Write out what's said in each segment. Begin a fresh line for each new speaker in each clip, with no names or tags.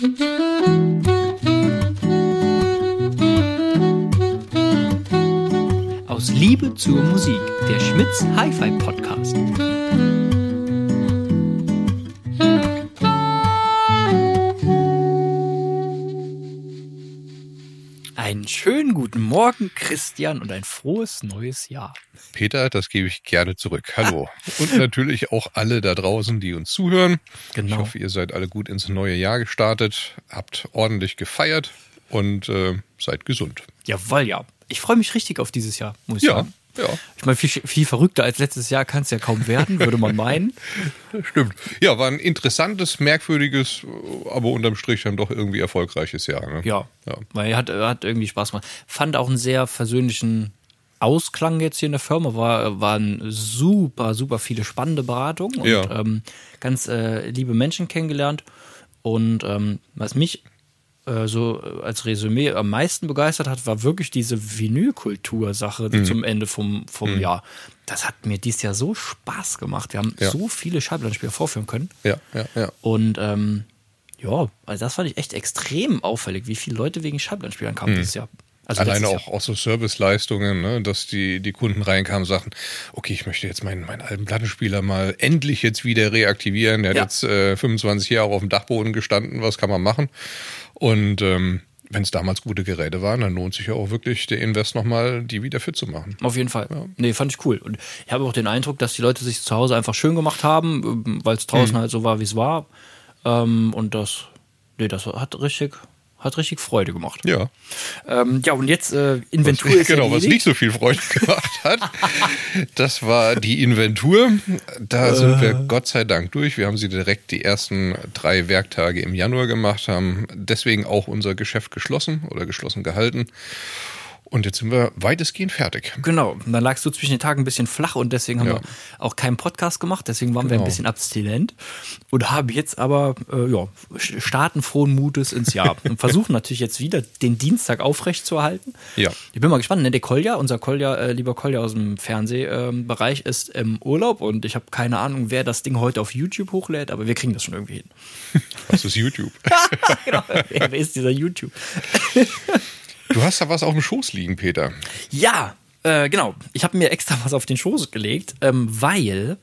Aus Liebe zur Musik, der Schmitz Hi-Fi Podcast. Einen schönen guten Morgen, Christian, und ein frohes neues Jahr.
Peter, das gebe ich gerne zurück. Hallo. Und natürlich auch alle da draußen, die uns zuhören.
Genau.
Ich hoffe, ihr seid alle gut ins neue Jahr gestartet, habt ordentlich gefeiert und äh, seid gesund.
Jawohl, ja. Ich freue mich richtig auf dieses Jahr, muss ich
Ja,
sagen.
Ja.
Ich meine, viel, viel verrückter als letztes Jahr kann es ja kaum werden, würde man meinen.
Stimmt. Ja, war ein interessantes, merkwürdiges, aber unterm Strich dann doch irgendwie erfolgreiches Jahr. Ne?
Ja,
Ja.
weil er hat, hat irgendwie Spaß gemacht. Fand auch einen sehr versöhnlichen Ausklang jetzt hier in der Firma. War, waren super, super viele spannende Beratungen und
Ja.
ähm, ganz äh, liebe Menschen kennengelernt. Und ähm, was mich äh, so als Resümee am meisten begeistert hat, war wirklich diese Vinylkultur-Sache
Mhm.
zum Ende vom, vom Jahr. Das hat mir dieses Jahr so Spaß gemacht. Wir haben
Ja.
so viele Schallplattenspieler vorführen können.
Ja, ja, ja.
Und ähm, ja, also das fand ich echt extrem auffällig, wie viele Leute wegen Schallplattenspielern kamen dieses Jahr. Also
Alleine auch, auch so Serviceleistungen, ne, dass die, die Kunden reinkamen und sagten, okay, ich möchte jetzt meinen, meinen alten Plattenspieler mal endlich jetzt wieder reaktivieren. Der
Ja.
hat jetzt äh, 25 Jahre auf dem Dachboden gestanden, was kann man machen? Und ähm, wenn es damals gute Geräte waren, dann lohnt sich ja auch wirklich der Invest nochmal, die wieder fit zu machen.
Auf jeden Fall. Nee, fand ich cool. Und ich habe auch den Eindruck, dass die Leute sich zu Hause einfach schön gemacht haben, ähm, weil es draußen
Mhm.
halt so war, wie es war. Ähm, und das, nee, das hat richtig, hat richtig Freude gemacht.
Ja.
Ähm, ja, und jetzt äh, Inventur ist
genau, was
erledigt.
nicht so viel Freude gemacht hat, das war die Inventur. Da sind wir Gott sei Dank durch. Wir haben sie direkt die ersten drei Werktage im Januar gemacht, haben deswegen auch unser Geschäft geschlossen oder geschlossen gehalten. Und jetzt sind wir weitestgehend fertig.
Genau, und dann lagst du zwischen den Tagen ein bisschen flach und deswegen haben
Ja.
wir auch keinen Podcast gemacht, deswegen waren wir ein
Genau.
bisschen abstinent und haben jetzt aber, äh, ja, starten frohen Mutes ins Jahr und versuchen natürlich jetzt wieder den Dienstag aufrecht zu erhalten.
Ja.
Ich bin mal gespannt, ne? der Kolja, unser Kolja, äh, lieber Kolja aus dem Fernsehbereich ist im Urlaub und ich habe keine Ahnung, wer das Ding heute auf YouTube hochlädt, aber wir kriegen das schon irgendwie hin.
Das ist YouTube.
genau, wer ist dieser YouTube?
Du hast da was auf dem Schoß liegen, Peter.
Ja, äh, genau. Ich habe mir extra was auf den Schoß gelegt, ähm, weil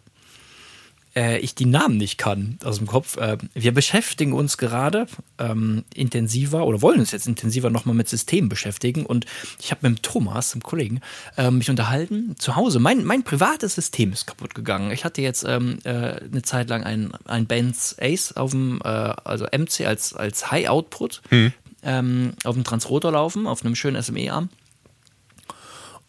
äh, ich die Namen nicht kann aus dem Kopf. Äh, wir beschäftigen uns gerade ähm, intensiver oder wollen uns jetzt intensiver nochmal mit Systemen beschäftigen. Und ich habe mit dem Thomas, dem Kollegen, äh, mich unterhalten. Zu Hause, mein, mein privates System ist kaputt gegangen. Ich hatte jetzt ähm, äh, eine Zeit lang ein, ein Benz Ace auf dem, äh, also MC als, als High Output. Ähm, auf dem Transrotor laufen, auf einem schönen SME-Arm.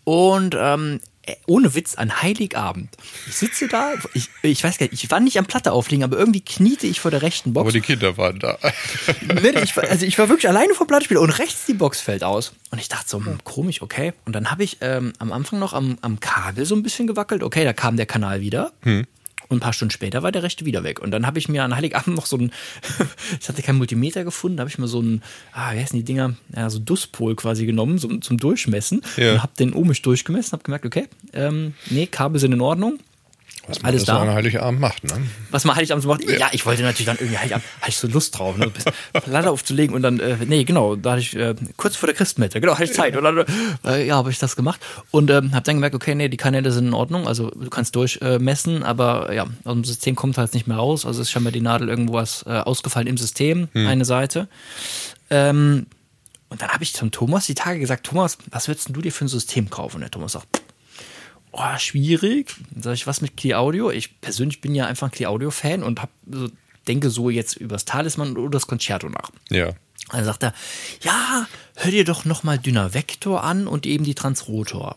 Und ähm, äh, ohne Witz, an Heiligabend. Ich sitze da, ich, ich weiß gar nicht, ich war nicht am Platte auflegen, aber irgendwie kniete ich vor der rechten Box.
Aber die Kinder waren da.
Nee, ich, war- also ich war wirklich alleine vom Plattenspieler und rechts die Box fällt aus. Und ich dachte so, hm, komisch, okay. Und dann habe ich ähm, am Anfang noch am, am Kabel so ein bisschen gewackelt. Okay, da kam der Kanal wieder. Und ein paar Stunden später war der rechte wieder weg. Und dann habe ich mir an Heiligabend noch so ein, ich hatte kein Multimeter gefunden, da habe ich mir so ein, ah, wie heißen die Dinger, ja, so Duspol quasi genommen, so, zum Durchmessen.
Ja.
Und habe den ohmisch durchgemessen, habe gemerkt, okay, ähm, nee, Kabel sind in Ordnung.
Was man
Alles da.
an Heiligabend macht, ne?
Was man Heiligabend so macht. Ja, ich wollte natürlich dann irgendwie Heiligabend, hatte ich so Lust drauf, ne? Platte aufzulegen und dann, äh, nee, genau, da hatte ich äh, kurz vor der Christmette, genau, hatte ich Zeit. Und dann, äh, ja, habe ich das gemacht und ähm, habe dann gemerkt, okay, nee, die Kanäle sind in Ordnung, also du kannst durchmessen, messen, aber ja, aus dem System kommt halt nicht mehr raus, also ist scheinbar die Nadel irgendwo was äh, ausgefallen im System, eine Seite. Ähm, und dann habe ich zum Thomas die Tage gesagt, Thomas, was würdest du dir für ein System kaufen? Und der Thomas sagt, oh, schwierig. Dann sag ich, was mit Clear Audio? Ich persönlich bin ja einfach ein Clear Audio-Fan und hab, so, denke so jetzt über das Talisman oder das Concerto nach.
Ja.
Dann sagt er, ja, hör dir doch nochmal Dünner Vektor an und eben die Transrotor.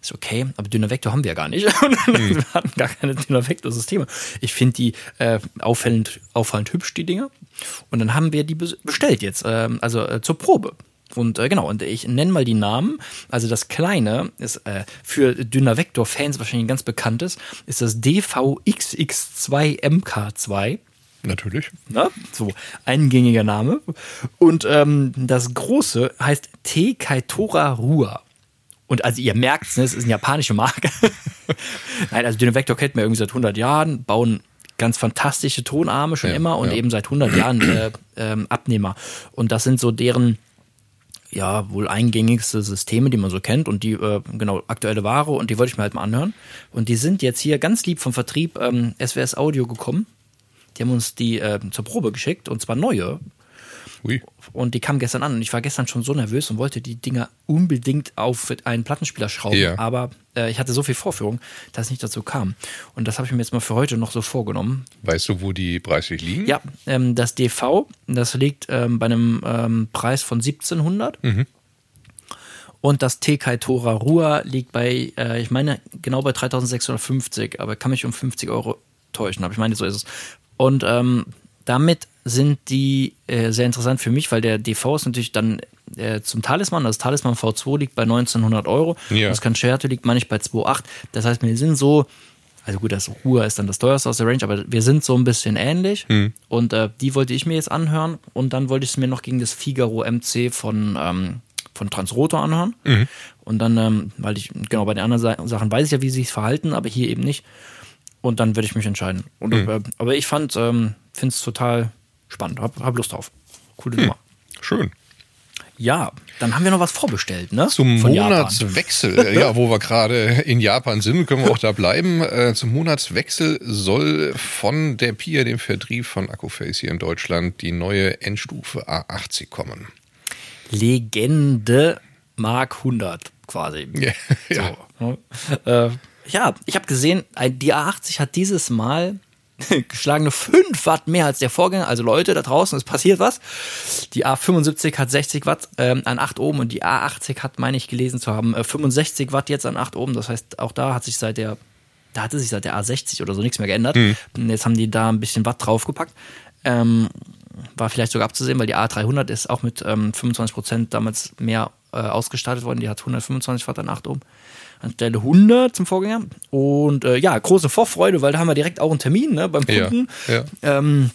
Ist okay, aber Dünner Vektor haben wir ja gar nicht. Wir hatten gar keine Dünner Vektor-Systeme. Ich finde die äh, auffallend, auffallend hübsch, die Dinger. Und dann haben wir die bes- bestellt jetzt, ähm, also äh, zur Probe. Und äh, genau, und ich nenne mal die Namen. Also das kleine ist äh, für Dünner Vektor-Fans wahrscheinlich ein ganz bekanntes, ist das DVXX2MK2.
Natürlich.
Ne? So, eingängiger Name. Und ähm, das große heißt Te Kaitora Rua. Und also ihr merkt, ne, es ist eine japanische Marke. Nein, also Dynavector kennt man irgendwie seit 100 Jahren, bauen ganz fantastische Tonarme schon
Ja,
immer und
ja.
eben seit 100 Jahren äh, ähm, Abnehmer. Und das sind so deren ja, wohl eingängigste Systeme, die man so kennt und die, äh, genau, aktuelle Ware und die wollte ich mir halt mal anhören. Und die sind jetzt hier ganz lieb vom Vertrieb ähm, SWS Audio gekommen. Die haben uns die äh, zur Probe geschickt und zwar neue.
Ui.
Und die kamen gestern an und ich war gestern schon so nervös und wollte die Dinger unbedingt auf einen Plattenspieler schrauben.
Ja.
Aber äh, ich hatte so viel Vorführung, dass es nicht dazu kam. Und das habe ich mir jetzt mal für heute noch so vorgenommen.
Weißt du, wo die preislich liegen?
Ja, ähm, das DV, das liegt ähm, bei einem ähm, Preis von 1700. Und das TK Tora Rua liegt bei, äh, ich meine, genau bei 3650, aber kann mich um 50 Euro täuschen. Aber ich meine, so ist es. Und ähm, damit sind die äh, sehr interessant für mich, weil der DV ist natürlich dann äh, zum Talisman. Das Talisman V2 liegt bei 1900 Euro.
Ja.
Das Concerto liegt, meine ich, bei 2,8. Das heißt, wir sind so, also gut, das Ruhr ist dann das teuerste aus der Range, aber wir sind so ein bisschen ähnlich. Und äh, die wollte ich mir jetzt anhören. Und dann wollte ich es mir noch gegen das Figaro MC von, ähm, von Transrotor anhören. Und dann, ähm, weil ich, genau, bei den anderen Sa Sachen weiß ich ja, wie sie sich verhalten, aber hier eben nicht. Und dann werde ich mich entscheiden. Und, äh, aber ich fand, ähm, finde es total spannend. Hab, hab Lust drauf. Coole Nummer.
Schön.
Ja, dann haben wir noch was vorbestellt, ne?
Zum
Von Japan.
Monatswechsel, äh, ja, wo wir gerade in Japan sind, können wir auch da bleiben. Äh, zum Monatswechsel soll von der PIA, dem Vertrieb von Accuface hier in Deutschland, die neue Endstufe A80 kommen.
Legende Mark 100 quasi.
Ja, ja.
So, ne? äh, ja, ich habe gesehen, ein- die A80 hat dieses Mal geschlagene 5 Watt mehr als der Vorgänger. Also Leute da draußen, es passiert was. Die A75 hat 60 Watt ähm, an 8 Ohm und die A80 hat, meine ich, gelesen zu haben, äh, 65 Watt jetzt an 8 Ohm. Das heißt, auch da hat sich seit der, da hatte sich seit der A60 oder so nichts mehr geändert. Und jetzt haben die da ein bisschen Watt draufgepackt. Ähm, war vielleicht sogar abzusehen, weil die A300 ist auch mit ähm, 25% damals mehr äh, ausgestattet worden. Die hat 125 Watt an 8 Ohm. Anstelle 100 zum Vorgänger. Und äh, ja, große Vorfreude, weil da haben wir direkt auch einen Termin ne, beim
Ja,
Kunden
ja.
ähm,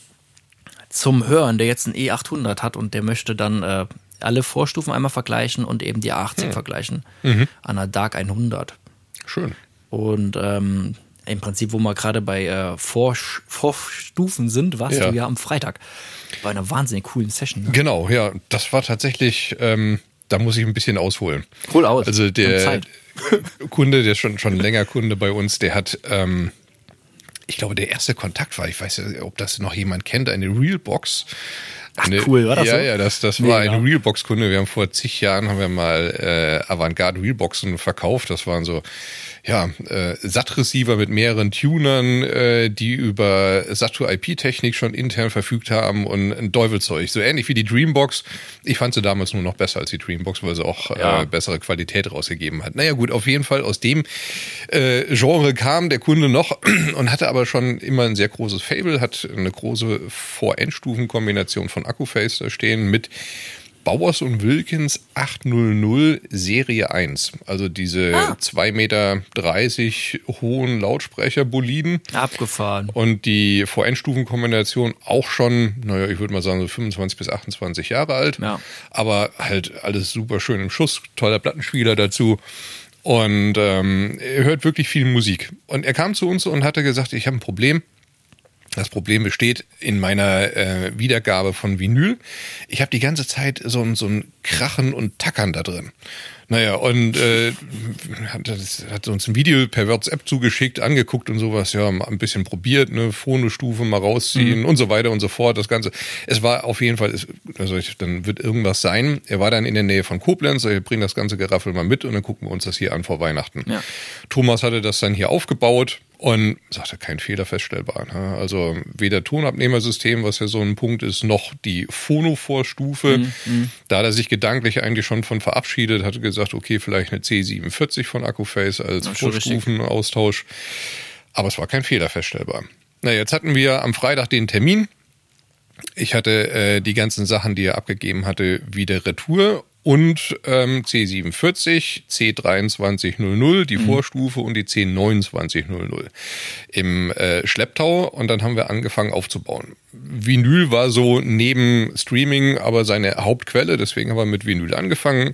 zum Hören, der jetzt einen E800 hat und der möchte dann äh, alle Vorstufen einmal vergleichen und eben die A80 vergleichen an einer Dark 100.
Schön.
Und ähm, im Prinzip, wo wir gerade bei äh, Vorsch- Vorstufen sind, warst
Ja.
du ja am Freitag bei einer wahnsinnig coolen Session. Ne?
Genau, ja, das war tatsächlich, ähm, da muss ich ein bisschen ausholen.
Hol aus.
Also der. Kunde, der schon schon länger Kunde bei uns, der hat, ähm, ich glaube, der erste Kontakt war, ich weiß ja, ob das noch jemand kennt, eine Realbox.
Ach,
Eine,
cool, war das
Ja,
so?
ja, das, das war
Mega.
ein Realbox-Kunde. Wir haben vor zig Jahren haben wir mal äh, Avantgarde Realboxen verkauft. Das waren so ja, äh, SAT-Receiver mit mehreren Tunern, äh, die über SAT-IP-Technik schon intern verfügt haben und ein Teufelzeug. So ähnlich wie die Dreambox. Ich fand sie damals nur noch besser als die Dreambox, weil sie auch
Ja.
äh, bessere Qualität rausgegeben hat. Naja gut, auf jeden Fall aus dem äh, Genre kam der Kunde noch und hatte aber schon immer ein sehr großes Fable, hat eine große Vor-Endstufen-Kombination von Accuface da stehen mit Bowers und Wilkins 800 Serie 1. Also diese
Ah.
2,30 Meter hohen Lautsprecherboliden.
Abgefahren.
Und die Vor-Endstufen-Kombination auch schon, naja, ich würde mal sagen, so 25 bis 28 Jahre alt.
Ja.
Aber halt alles super schön im Schuss, toller Plattenspieler dazu. Und ähm, er hört wirklich viel Musik. Und er kam zu uns und hatte gesagt, ich habe ein Problem. Das Problem besteht in meiner äh, Wiedergabe von Vinyl. Ich habe die ganze Zeit so ein, so ein Krachen und Tackern da drin. Naja, und äh, hat, hat uns ein Video per WhatsApp zugeschickt, angeguckt und sowas, ja, ein bisschen probiert, ne, Phonostufe mal rausziehen und so weiter und so fort, das Ganze. Es war auf jeden Fall, also ich, dann wird irgendwas sein. Er war dann in der Nähe von Koblenz, ich bringe das ganze Geraffel mal mit und dann gucken wir uns das hier an vor Weihnachten.
Ja.
Thomas hatte das dann hier aufgebaut und sagte, kein Fehler feststellbar. Ne? Also weder Tonabnehmersystem, was ja so ein Punkt ist, noch die Phono-Vorstufe. Da hat er sich gedanklich eigentlich schon von verabschiedet, hatte gesagt, okay, vielleicht eine C47 von Accuface als. Vorstufenaustausch. Aber es war kein Fehler feststellbar. Na, jetzt hatten wir am Freitag den Termin. Ich hatte äh, die ganzen Sachen, die er abgegeben hatte, wieder Retour und ähm, C47, C2300, die Vorstufe und die C2900 im äh, Schlepptau und dann haben wir angefangen aufzubauen. Vinyl war so neben Streaming aber seine Hauptquelle, deswegen haben wir mit Vinyl angefangen.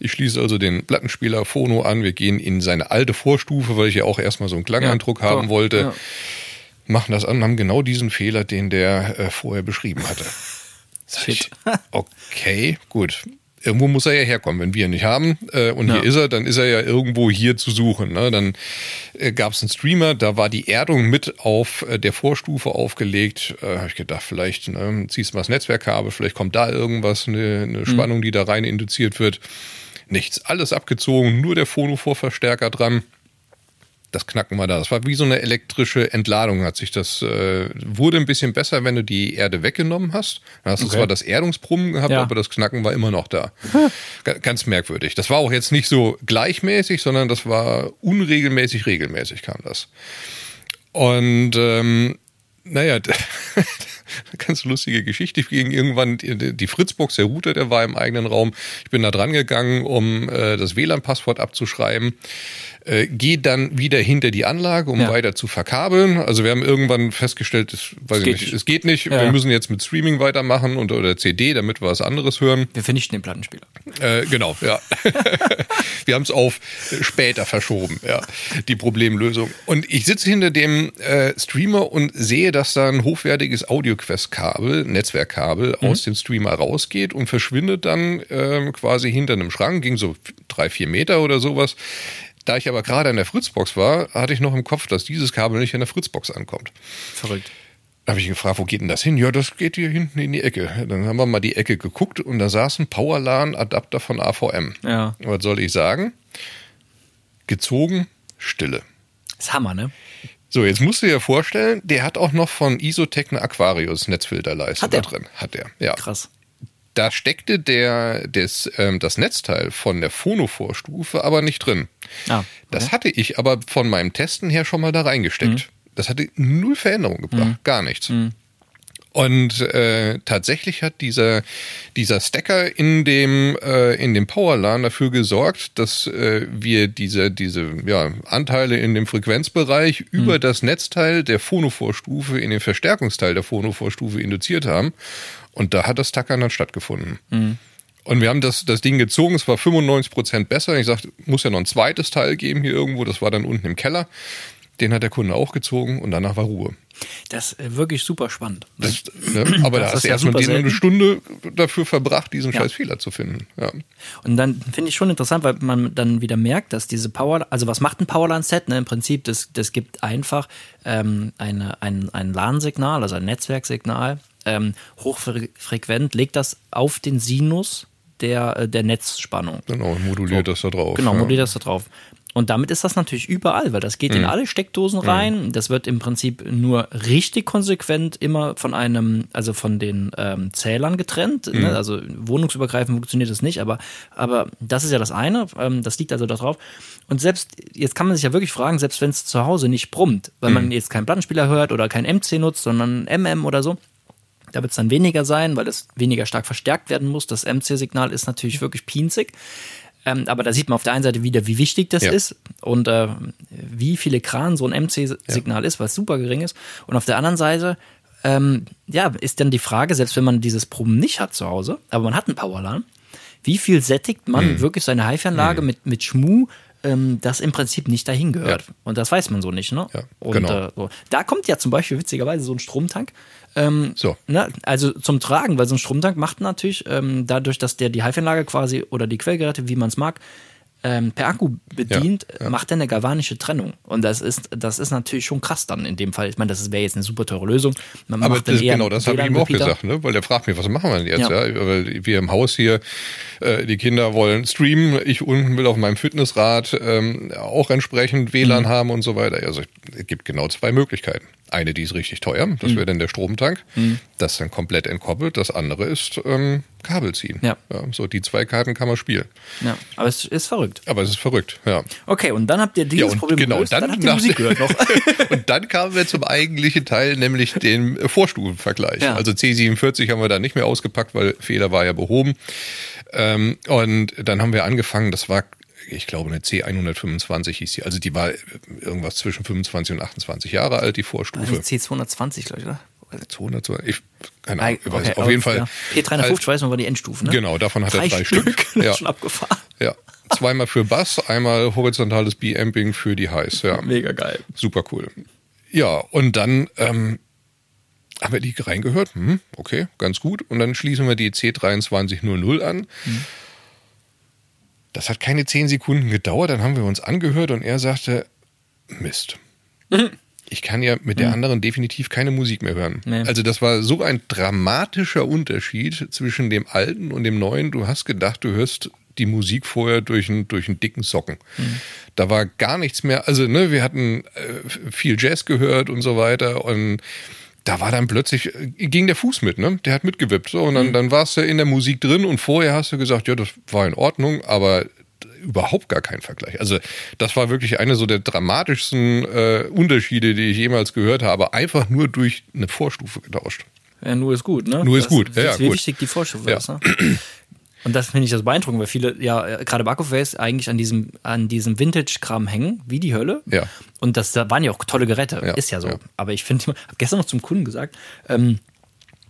Ich schließe also den Plattenspieler Phono an, wir gehen in seine alte Vorstufe, weil ich ja auch erstmal so einen Klangeindruck
Ja,
haben wollte.
Ja.
machen das an und haben genau diesen Fehler, den der äh, vorher beschrieben hatte. Ich, okay, gut. Irgendwo muss er ja herkommen. Wenn wir ihn nicht haben äh, und
Ja.
hier ist er, dann ist er ja irgendwo hier zu suchen. Ne? Dann äh, gab es einen Streamer, da war die Erdung mit auf äh, der Vorstufe aufgelegt. Äh, Habe ich gedacht, vielleicht ne, ziehst du mal das Netzwerkkabel, vielleicht kommt da irgendwas, eine, eine Spannung, die da rein induziert wird. Nichts, alles abgezogen, nur der Phono-Vorverstärker dran das Knacken war da. Das war wie so eine elektrische Entladung, hat sich das, äh, wurde ein bisschen besser, wenn du die Erde weggenommen hast. Dann hast du
Okay.
zwar das Erdungsbrummen gehabt,
Ja.
aber das Knacken war immer noch da. Ga- Ganz merkwürdig. Das war auch jetzt nicht so gleichmäßig, sondern das war unregelmäßig, regelmäßig kam das. Und ähm, naja, ganz lustige Geschichte. Ich ging irgendwann die, die Fritzbox, der Router, der war im eigenen Raum. Ich bin da dran gegangen, um äh, das WLAN-Passwort abzuschreiben. Äh, gehe dann wieder hinter die Anlage, um
Ja.
weiter zu verkabeln. Also wir haben irgendwann festgestellt, das, weiß ich
geht
nicht,
nicht.
es geht nicht.
Ja.
Wir müssen jetzt mit Streaming weitermachen und oder CD, damit wir was anderes hören.
Wir vernichten den Plattenspieler.
Äh, genau, ja. Wir haben es auf später verschoben, ja, die Problemlösung. Und ich sitze hinter dem äh, Streamer und sehe, dass da ein hochwertiges AudioQuest-Kabel, Netzwerkkabel aus dem Streamer rausgeht und verschwindet dann ähm, quasi hinter einem Schrank, ging so drei, vier Meter oder sowas. Da ich aber gerade an der Fritzbox war, hatte ich noch im Kopf, dass dieses Kabel nicht an der Fritzbox ankommt.
Verrückt.
Da habe ich gefragt, wo geht denn das hin? Ja, das geht hier hinten in die Ecke. Dann haben wir mal die Ecke geguckt und da saß ein Powerlan-Adapter von AVM.
Ja.
Was soll ich sagen? Gezogen, Stille.
ist Hammer, ne?
So, jetzt musst du dir vorstellen, der hat auch noch von Isotech eine Aquarius Netzfilterleiste
Hat
da drin. Hat er, ja.
Krass.
Da steckte der, des, ähm, das Netzteil von der Phono-Vorstufe aber nicht drin.
Ah,
Das hatte ich aber von meinem Testen her schon mal da reingesteckt. Das hatte null Veränderung gebracht, gar nichts. Und äh, tatsächlich hat dieser, dieser Stacker in dem, äh, in dem Powerlan dafür gesorgt, dass äh, wir diese, diese ja, Anteile in dem Frequenzbereich über das Netzteil der Phonovorstufe in den Verstärkungsteil der Phonovorstufe induziert haben. Und da hat das Tackern dann stattgefunden. Und wir haben das, das Ding gezogen, es war 95 Prozent besser. Ich sagte, muss ja noch ein zweites Teil geben hier irgendwo, das war dann unten im Keller. Den hat der Kunde auch gezogen und danach war Ruhe.
Das ist wirklich super spannend.
Das, ne? Aber da
Das
hast
ist
du
ja
erstmal
super
eine. Stunde dafür verbracht, diesen
Ja.
scheiß Fehler zu finden. Ja.
Und dann finde ich schon interessant, weil man dann wieder merkt, dass diese Power, also was macht ein Powerline-Set? Ne? Im Prinzip, das, das gibt einfach ähm, eine, ein, ein LAN-Signal, also ein Netzwerksignal, ähm, hochfrequent, legt das auf den Sinus der, äh, der Netzspannung.
Genau, moduliert das da drauf.
Genau,
ja.
modelliert das da drauf. Und damit ist das natürlich überall, weil das geht
Mhm.
in alle Steckdosen rein. Das wird im Prinzip nur richtig konsequent immer von einem, also von den ähm, Zählern getrennt.
Mhm.
Ne? Also wohnungsübergreifend funktioniert das nicht, aber, aber das ist ja das eine. Ähm, das liegt also da drauf. Und selbst, jetzt kann man sich ja wirklich fragen, selbst wenn es zu Hause nicht brummt, weil
Mhm.
man jetzt keinen Plattenspieler hört oder kein MC nutzt, sondern MM oder so, da wird es dann weniger sein, weil es weniger stark verstärkt werden muss. Das MC-Signal ist natürlich wirklich pinzig. Ähm, aber da sieht man auf der einen Seite wieder, wie wichtig das
Ja.
ist und äh, wie viele Kran so ein MC-Signal ist, was super gering ist. Und auf der anderen Seite, ähm, ja, ist dann die Frage, selbst wenn man dieses Proben nicht hat zu Hause, aber man hat einen Powerlan, wie viel sättigt man
Hm.
wirklich seine HiFi-Anlage mit, mit Schmu, ähm, das im Prinzip nicht dahin gehört.
Ja.
Und das weiß man so nicht, ne?
Ja,
und
genau.
äh, so. da kommt ja zum Beispiel witzigerweise so ein Stromtank. Ähm,
So.
Ne, also zum Tragen, weil so ein Stromtank macht natürlich, ähm, dadurch, dass der die HiFi-Anlage quasi oder die Quellgeräte, wie man es mag, ähm, per Akku bedient,
Ja, ja.
macht er eine galvanische Trennung. Und das ist, das ist natürlich schon krass dann in dem Fall. Ich meine, das wäre jetzt eine super teure Lösung. Man
Aber das, genau, das habe ich ihm auch
WLAN-Repeater.
gesagt, ne? weil der fragt mich, was machen wir denn jetzt?
Ja.
Ja. Weil wir im Haus hier, äh, die Kinder wollen streamen, ich unten will auf meinem Fitnessrad ähm, auch entsprechend
Mhm.
WLAN haben und so weiter. Also es gibt genau zwei Möglichkeiten. Eine, die ist richtig teuer, das
Mhm.
wäre dann der Stromtank, das ist dann komplett entkoppelt. Das andere ist ähm, Kabel ziehen.
Ja.
so die zwei Karten kann man spielen.
Ja, aber es ist verrückt.
Aber es ist verrückt, ja.
Okay, und dann habt ihr dieses
Ja, und
Problem
genau,
gelöst,
dann,
dann habt ihr Musik gehört noch.
und dann kamen wir zum eigentlichen Teil, nämlich den Vorstufenvergleich.
Ja.
Also C47 haben wir da nicht mehr ausgepackt, weil Fehler war ja behoben. Ähm, und dann haben wir angefangen, das war, ich glaube, eine C125 hieß die. Also die war irgendwas zwischen 25 und 28 Jahre alt, die Vorstufe.
C220, glaube ich, oder?
200, ich, keine
Ah,
Ahnung, ich weiß,
okay,
auf jeden Fall.
ja. P350, weiß man, war die Endstufe, ne?
Genau, davon hat er drei Stück.
Ja.
Ja.
Schon abgefahren.
Ja. Zweimal für Bass, einmal horizontales B-Amping für die Highs, ja.
Mega geil.
Super cool. Ja, und dann ähm, haben wir die reingehört. Hm, okay, ganz gut. Und dann schließen wir die C2300 an. Hm. Das hat keine zehn Sekunden gedauert. Dann haben wir uns angehört und er sagte, Mist. Mhm. Ich kann ja mit der mhm. anderen definitiv keine Musik mehr hören. Nee. Also das war so ein dramatischer Unterschied zwischen dem alten und dem neuen. Du hast gedacht, du hörst die Musik vorher durch einen, durch einen dicken Socken. Mhm. Da war gar nichts mehr. Also, ne, wir hatten äh, viel Jazz gehört und so weiter und da war dann plötzlich, äh, ging der Fuß mit, ne? Der hat mitgewippt. So, und dann, mhm. dann warst du in der Musik drin und vorher hast du gesagt, ja, das war in Ordnung, aber überhaupt gar kein Vergleich. Also das war wirklich eine so der dramatischsten äh, Unterschiede, die ich jemals gehört habe, einfach nur durch eine Vorstufe getauscht.
Ja, nur ist gut, ne?
Nur ist das, gut.
Das
ja,
wie wichtig die Vorstufe ja. ist. Ne? Und das finde ich das beeindruckend, weil viele, ja, gerade Backofface eigentlich an diesem, an diesem Vintage-Kram hängen, wie die Hölle.
Ja.
Und das, da waren ja auch tolle Geräte, ja. ist ja so. Ja. Aber ich finde, ich habe gestern noch zum Kunden gesagt, ähm,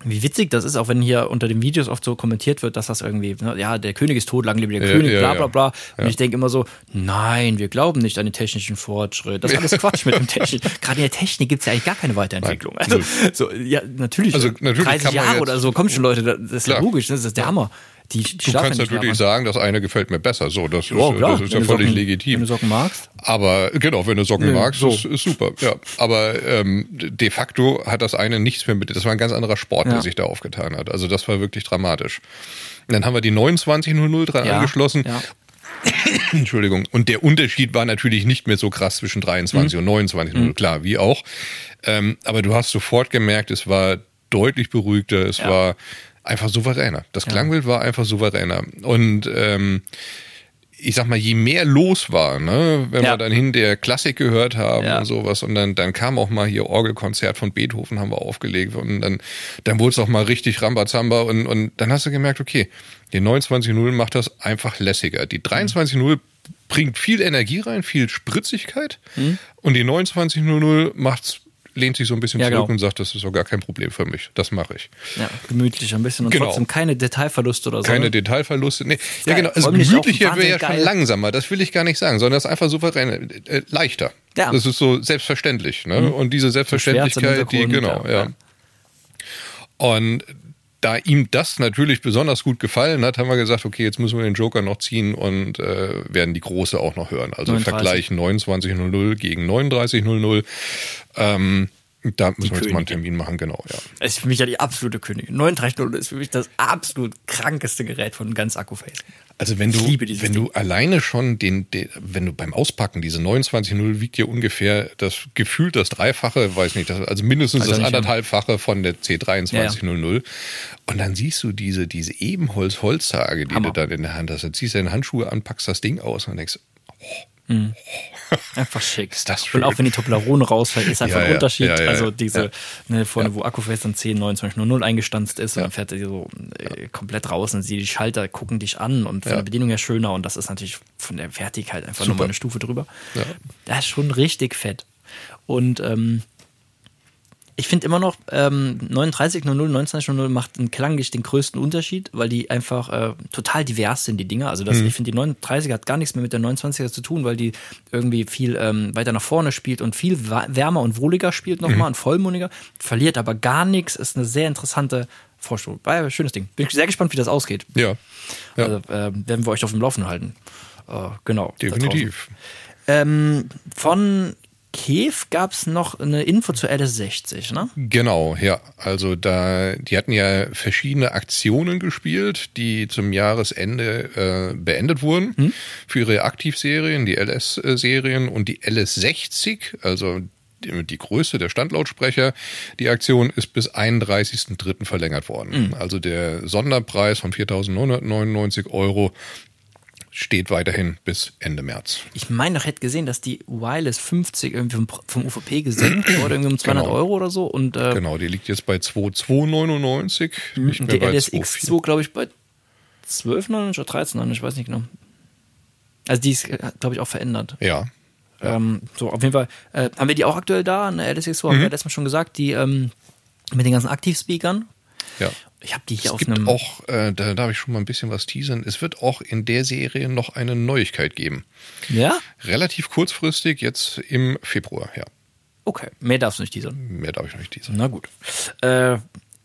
wie witzig das ist, auch wenn hier unter den Videos oft so kommentiert wird, dass das irgendwie, ne, ja, der König ist tot, lang lebe der ja, König, bla bla bla. Und ich denke immer so, nein, wir glauben nicht an den technischen Fortschritt. Das ist alles Quatsch mit dem Technik. Gerade in der Technik gibt es ja eigentlich gar keine Weiterentwicklung. Nein, also, so, ja, natürlich,
also, natürlich
30 Jahre oder so, kommen schon Leute, das ist ja logisch, das ist der Hammer. Die, die
du kannst natürlich sagen, das eine gefällt mir besser. So, das ist, oh, das ist ja völlig
Socken,
legitim.
Wenn du Socken magst.
Aber genau, wenn du Socken Nö, magst, so. ist, ist super. Ja, aber ähm, de facto hat das eine nichts mehr mit. Das war ein ganz anderer Sport, ja. der sich da aufgetan hat. Also das war wirklich dramatisch. Und dann haben wir die 2900 dran ja, angeschlossen. Ja. Entschuldigung. Und der Unterschied war natürlich nicht mehr so krass zwischen 23 mhm. und 29, mhm. klar, wie auch. Ähm, aber du hast sofort gemerkt, es war deutlich beruhigter, es ja. war einfach souveräner. Das Klangbild war einfach souveräner. Und ähm, ich sag mal, je mehr los war, ne, wenn ja. wir dann hin der Klassik gehört haben ja. und sowas, und dann, dann kam auch mal hier Orgelkonzert von Beethoven, haben wir aufgelegt, und dann, dann wurde es auch mal richtig Rambazamba, und, und dann hast du gemerkt, okay, die 29.0 macht das einfach lässiger. Die 23.0 bringt viel Energie rein, viel Spritzigkeit, mhm. und die 29.00 macht's lehnt sich so ein bisschen ja, zurück genau. und sagt, das ist doch gar kein Problem für mich. Das mache ich.
Ja, gemütlich ein bisschen und genau. trotzdem keine Detailverluste oder so.
Keine ne? Detailverluste. Nee. Ja, genau. Also gemütlicher wäre ja schon langsamer, das will ich gar nicht sagen, sondern das ist einfach souverän, äh, leichter. Ja. Das ist so selbstverständlich. Ne? Mhm. Und diese Selbstverständlichkeit, die, genau, ja. ja. Und da ihm das natürlich besonders gut gefallen hat, haben wir gesagt, okay, jetzt müssen wir den Joker noch ziehen und äh, werden die große auch noch hören. Also 39. Vergleich 29.00 gegen 39.00. Ähm, da müssen wir jetzt mal einen Termin machen, genau, ja.
Es ist für mich ja die absolute Königin. 3900 ist für mich das absolut krankeste Gerät von ganz Akkuface.
Also wenn du, wenn Ding. du alleine schon den, den, wenn du beim Auspacken, diese 29.0 wiegt ja ungefähr das gefühlt das Dreifache, weiß nicht, das, also mindestens also das anderthalbfache von der C2300. Ja, ja. Und dann siehst du diese, diese Ebenholz-Holztage, die Hammer. du dann in der Hand hast. Dann ziehst du deine Handschuhe an, packst das Ding aus und denkst, oh,
mhm. Einfach schick. Ist das schön. Und auch wenn die Toblerone rausfällt, ist einfach ja, ein Unterschied. Ja, ja, also diese, ne, vorne, wo Akkuface dann 10, 2900 eingestanzt ist und dann fährt er so äh, komplett raus und sie, die Schalter gucken dich an und von der Bedienung her schöner und das ist natürlich von der Wertigkeit einfach nochmal eine Stufe drüber. Ja. Das ist schon richtig fett. Und ähm, ich finde immer noch, ähm, 3900, 2900 macht in klanglich den größten Unterschied, weil die einfach äh, total divers sind, die Dinger. Also das, mhm. ich finde, die 39 hat gar nichts mehr mit der 29er zu tun, weil die irgendwie viel ähm, weiter nach vorne spielt und viel wärmer und wohliger spielt nochmal mhm. und vollmundiger, verliert aber gar nichts, ist eine sehr interessante Vorstellung. War schönes Ding. Bin sehr gespannt, wie das ausgeht.
Ja. ja.
Also äh, werden wir euch auf dem Laufen halten. Äh, genau.
Definitiv.
Ähm, von Kev gab es noch eine Info zu LS60, ne?
Genau, ja. Also da, die hatten ja verschiedene Aktionen gespielt, die zum Jahresende äh, beendet wurden hm? für ihre Aktivserien, die LS-Serien und die LS60, also die, die Größe der Standlautsprecher. Die Aktion ist bis 31.03. verlängert worden. Mhm. Also der Sonderpreis von 4.999 Euro steht weiterhin bis Ende März.
Ich meine, ich hätte gesehen, dass die Wireless 50 irgendwie vom, vom UVP gesenkt wurde, irgendwie um 200 genau. Euro oder so. Und,
äh, genau, die liegt jetzt bei 2,299.
Nicht mehr die bei LSX2, glaube ich, bei 12,99 oder 13,99, ich weiß nicht genau. Also die ist, glaube ich, auch verändert.
Ja.
ja. Ähm, so, auf jeden Fall. Äh, haben wir die auch aktuell da, eine LSX2, mhm. haben wir letztes Mal schon gesagt, die ähm, mit den ganzen Aktivspeakern.
Ja.
Ich habe die hier
es
auf
gibt
einem.
auch, äh, da darf ich schon mal ein bisschen was teasern. Es wird auch in der Serie noch eine Neuigkeit geben.
Ja?
Relativ kurzfristig, jetzt im Februar, ja.
Okay, mehr darfst du nicht teasern.
Mehr darf ich nicht teasern.
Na gut. Äh,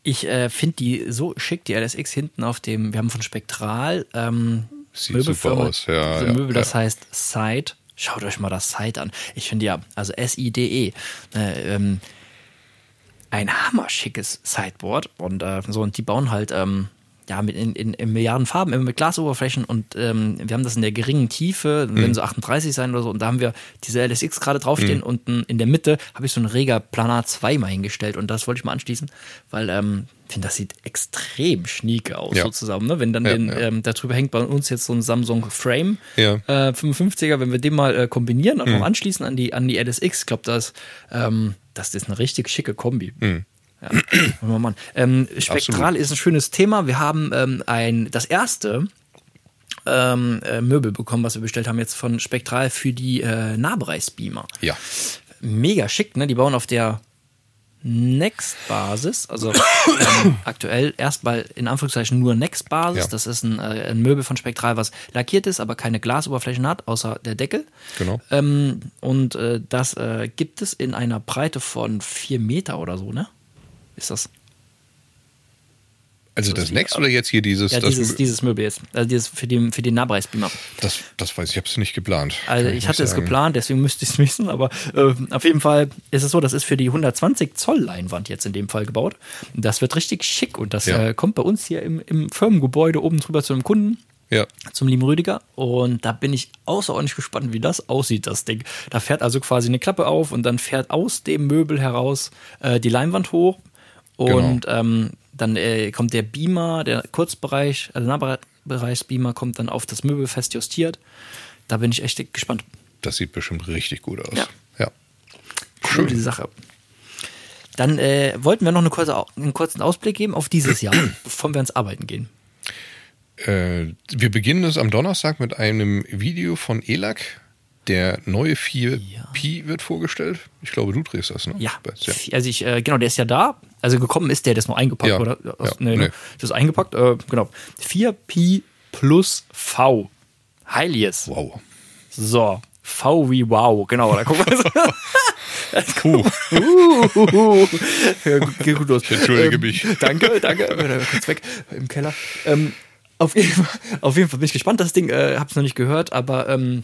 ich äh, finde die so schick, die LSX hinten auf dem, wir haben von Spektral ähm,
Sieht
Möbelfirma,
super aus, ja,
so
ja,
Möbel, das
ja.
heißt Side. Schaut euch mal das Side an. Ich finde ja, also S-I-D-E, äh, ähm, ein hammerschickes Sideboard und äh, so und die bauen halt ähm, ja mit in, in, in Milliarden Farben immer mit Glasoberflächen und ähm, wir haben das in der geringen Tiefe,
Mhm.
wenn so 38 sein oder so und da haben wir diese LSX gerade draufstehen
Mhm.
und n- in der Mitte habe ich so einen Rega Planar 2 mal hingestellt und das wollte ich mal anschließen, weil ähm, ich finde, das sieht extrem schnieke aus
Ja.
sozusagen, ne? wenn dann
Ja,
den,
ja.
Ähm, darüber hängt bei uns jetzt so ein Samsung Frame
Ja.
äh, 55er, wenn wir den mal äh, kombinieren und
Mhm.
noch anschließen an die, an die LSX, ich glaube, das, ähm, das ist eine richtig schicke Kombi.
Mhm.
Ja. Wir mal. Ähm, Spektral
Absolut.
ist ein schönes Thema. Wir haben ähm, ein, das erste ähm, äh, Möbel bekommen, was wir bestellt haben jetzt von Spektral für die äh, Nahbereichsbeamer.
Ja.
Mega schick, ne? Die bauen auf der Next-Basis, also ähm, aktuell erstmal in Anführungszeichen nur Next-Basis.
Ja.
Das ist ein, äh, ein Möbel von Spektral, was lackiert ist, aber keine Glasoberflächen hat, außer der Deckel.
Genau.
Ähm, und äh, das äh, gibt es in einer Breite von vier Meter oder so, ne? Ist das?
Also das Next oder jetzt hier dieses?
Ja,
das,
dieses, dieses Möbel jetzt. Also dieses für den, für den Nahbereichsbeamer.
das, das weiß ich, ich habe es nicht geplant.
Also ich hatte es geplant, deswegen müsste ich es wissen, aber äh, auf jeden Fall ist es so, das ist für die 120 Zoll Leinwand jetzt in dem Fall gebaut. Das wird richtig schick und das
Ja.
äh, kommt bei uns hier im, im Firmengebäude oben drüber zu einem Kunden.
Ja.
Zum lieben Rüdiger. Und da bin ich außerordentlich gespannt, wie das aussieht, das Ding. Da fährt also quasi eine Klappe auf und dann fährt aus dem Möbel heraus äh, die Leinwand hoch. Und ähm, dann äh, kommt der Beamer, der Kurzbereich, also Nahbereichsbeamer kommt dann auf das Möbel fest justiert. Da bin ich echt gespannt.
Das sieht bestimmt richtig gut aus.
Ja.
ja.
Cool, die Sache. Dann äh, wollten wir noch eine kurze, einen kurzen Ausblick geben auf dieses Jahr, bevor wir ans Arbeiten gehen.
Äh, wir beginnen es am Donnerstag mit einem Video von ELAC. Der neue 4Pi wird vorgestellt. Ich glaube, du drehst das, ne?
Ja,
ja.
also ich, äh, genau, der ist ja da. Also gekommen ist der, der ist noch eingepackt,
Ja,
oder?
ja,
nee,
nee.
ne? Das ist eingepackt, äh, genau. 4Pi plus V. Heiliges.
Wow.
So. V wie wow, genau, da gucken wir so.
Puh.
Uh, ja, geht gut los.
Ich entschuldige mich.
Danke, danke. Kurz weg im Keller. Ähm, auf, jeden Fall, auf jeden Fall bin ich gespannt. Das Ding äh, hab's noch nicht gehört, aber ähm,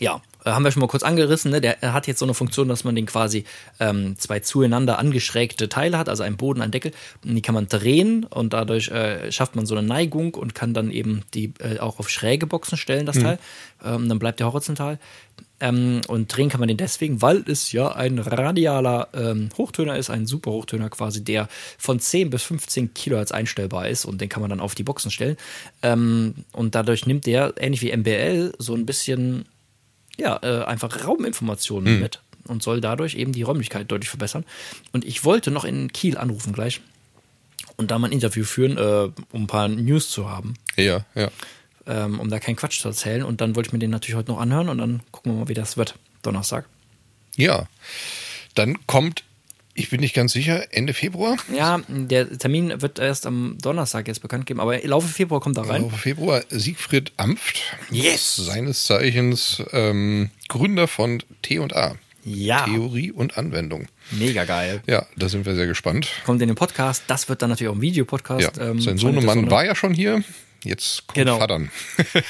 ja, äh, haben wir schon mal kurz angerissen. Ne? Der hat jetzt so eine Funktion, dass man den quasi ähm, zwei zueinander angeschrägte Teile hat, also einen Boden, einen Deckel. Und die kann man drehen und dadurch äh, schafft man so eine Neigung und kann dann eben die äh, auch auf schräge Boxen stellen, das Teil. Ähm, dann bleibt der horizontal. Ähm, und drehen kann man den deswegen, weil es ja ein radialer ähm, Hochtöner ist, ein super Hochtöner quasi, der von 10 bis 15 Kilohertz einstellbar ist und den kann man dann auf die Boxen stellen. Ähm, und dadurch nimmt der, ähnlich wie MBL, so ein bisschen, ja, äh, einfach Rauminformationen mit und soll dadurch eben die Räumlichkeit deutlich verbessern. Und ich wollte noch in Kiel anrufen gleich und da mal ein Interview führen, äh, um ein paar News zu haben
Ja, ja.
ähm, um da keinen Quatsch zu erzählen. Und dann wollte ich mir den natürlich heute noch anhören und dann gucken wir mal, wie das wird. Donnerstag.
Ja. Dann kommt, ich bin nicht ganz sicher, Ende Februar.
Ja, der Termin wird erst am Donnerstag jetzt bekannt geben, aber im Laufe Februar kommt er rein.
Laufe Februar Siegfried Amft.
Yes!
Seines Zeichens ähm, Gründer von T&A.
Ja.
Theorie und Anwendung.
Mega geil.
Ja, da sind wir sehr gespannt.
Kommt in den Podcast. Das wird dann natürlich auch ein Videopodcast.
Ja,
ähm,
sein Sohnemann war ja schon hier. Jetzt kommt
Genau.
Vatern.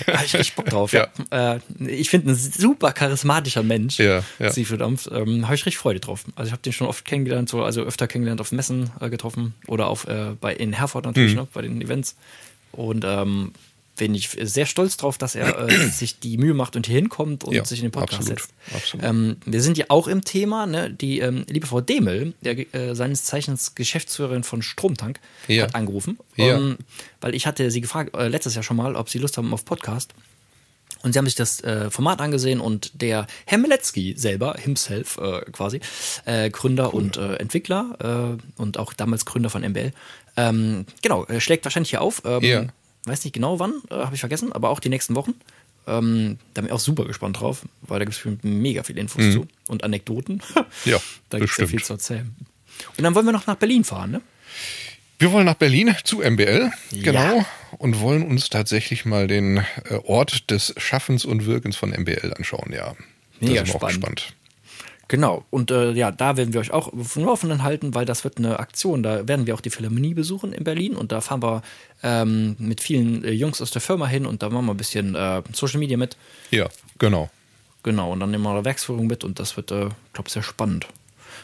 Da hab ich richtig Bock drauf. ja. Äh, ich finde, ein super charismatischer Mensch.
Ja, ja.
Siegfried Amft. Ähm, habe ich richtig Freude drauf. Also ich habe den schon oft kennengelernt, so, also öfter kennengelernt auf Messen äh, getroffen oder auf, äh, bei, in Herford natürlich,
Mhm.
ne, bei den Events. Und ähm, bin ich sehr stolz drauf, dass er äh, sich die Mühe macht und hier hinkommt und
Ja,
sich in den Podcast
absolut,
setzt.
absolut.
Ähm, wir sind ja auch im Thema, ne? die ähm, liebe Frau Demel, der, äh, seines Zeichens Geschäftsführerin von Stromtank,
Ja.
hat angerufen,
Ja.
ähm, weil ich hatte sie gefragt, äh, letztes Jahr schon mal, ob sie Lust haben auf Podcast. Und sie haben sich das äh, Format angesehen und der Herr Meletzky selber, himself äh, quasi, äh, Gründer und äh, Entwickler äh, und auch damals Gründer von MBL, ähm, genau, schlägt wahrscheinlich hier auf. Ähm,
Ja.
Weiß nicht genau wann, äh, habe ich vergessen, aber auch die nächsten Wochen. Ähm, da bin ich auch super gespannt drauf, weil da gibt es mega viele Infos zu und Anekdoten.
Mhm. Ja,
da gibt es ja viel zu erzählen. Und dann wollen wir noch nach Berlin fahren, ne?
Wir wollen nach Berlin zu MBL,
Ja.
genau, und wollen uns tatsächlich mal den äh, Ort des Schaffens und Wirkens von MBL anschauen, ja. Da
Mega
sind wir auch
spannend.
gespannt.
Genau, und äh, ja, da werden wir euch auch auf dem Laufenden halten, weil das wird eine Aktion. Da werden wir auch die Philharmonie besuchen in Berlin und da fahren wir ähm, mit vielen äh, Jungs aus der Firma hin und da machen wir ein bisschen äh, Social Media mit.
Ja, genau.
Genau, und dann nehmen wir eine Werksführung mit und das wird, äh, glaube sehr spannend.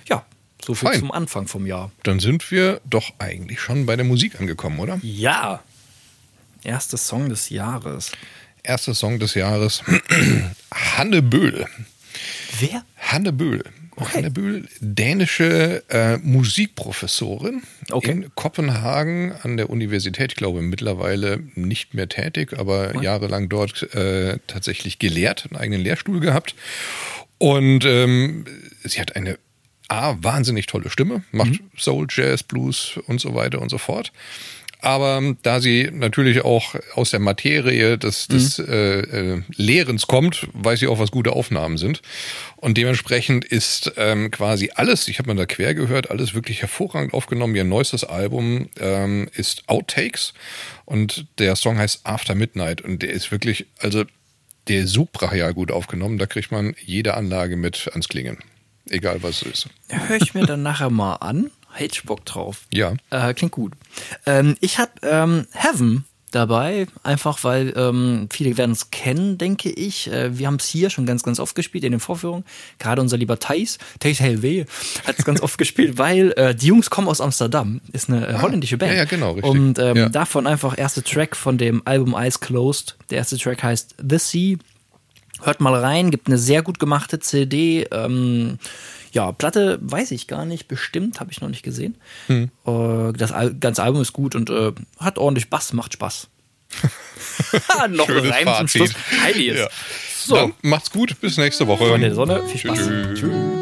Ja, so viel
Fein.
zum Anfang vom Jahr.
Dann sind wir doch eigentlich schon bei der Musik angekommen, oder?
Ja, erster Song des Jahres.
Erster Song des Jahres. Hanne Böhl.
Wer?
Hanne Böhl.
Okay.
Hanne Böhl, dänische äh, Musikprofessorin
Okay.
in Kopenhagen an der Universität, ich glaube mittlerweile nicht mehr tätig, aber jahrelang dort äh, tatsächlich gelehrt, einen eigenen Lehrstuhl gehabt. Und ähm, sie hat eine A, wahnsinnig tolle Stimme, macht Soul, Jazz, Blues und so weiter und so fort. Aber da sie natürlich auch aus der Materie des, des äh, äh, Lehrens kommt, weiß sie auch, was gute Aufnahmen sind. Und dementsprechend ist ähm, quasi alles, ich habe mal da quer gehört, alles wirklich hervorragend aufgenommen. Ihr neuestes Album ähm, ist Outtakes und der Song heißt After Midnight und der ist wirklich, also der ist so brachial gut aufgenommen, da kriegt man jede Anlage mit ans Klingen. Egal was es ist.
Höre ich mir dann nachher mal an. Hätte ich Bock drauf.
Ja.
Äh, klingt gut. Ähm, ich habe ähm, Heaven dabei, einfach weil ähm, viele werden es kennen, denke ich. Äh, wir haben es hier schon ganz, ganz oft gespielt in den Vorführungen. Gerade unser lieber Thais, Thais Helve, hat es ganz oft gespielt, weil äh, die Jungs kommen aus Amsterdam. Ist eine äh, holländische Band.
ja, ja, genau, richtig.
Und ähm,
Ja.
davon einfach erste Track von dem Album Eyes Closed. Der erste Track heißt The Sea. Hört mal rein, gibt eine sehr gut gemachte CD. Ähm, ja, Platte weiß ich gar nicht, bestimmt, habe ich noch nicht gesehen.
Hm.
Äh, das Al ganze Album ist gut und äh, hat ordentlich Bass, macht Spaß. noch ein
Schönes
zum
Fazit.
Schluss. Heiliges.
Ja.
So,
Dann macht's gut, bis nächste Woche.
Der Sonne, viel Spaß.
Tschüss.
Tschüss.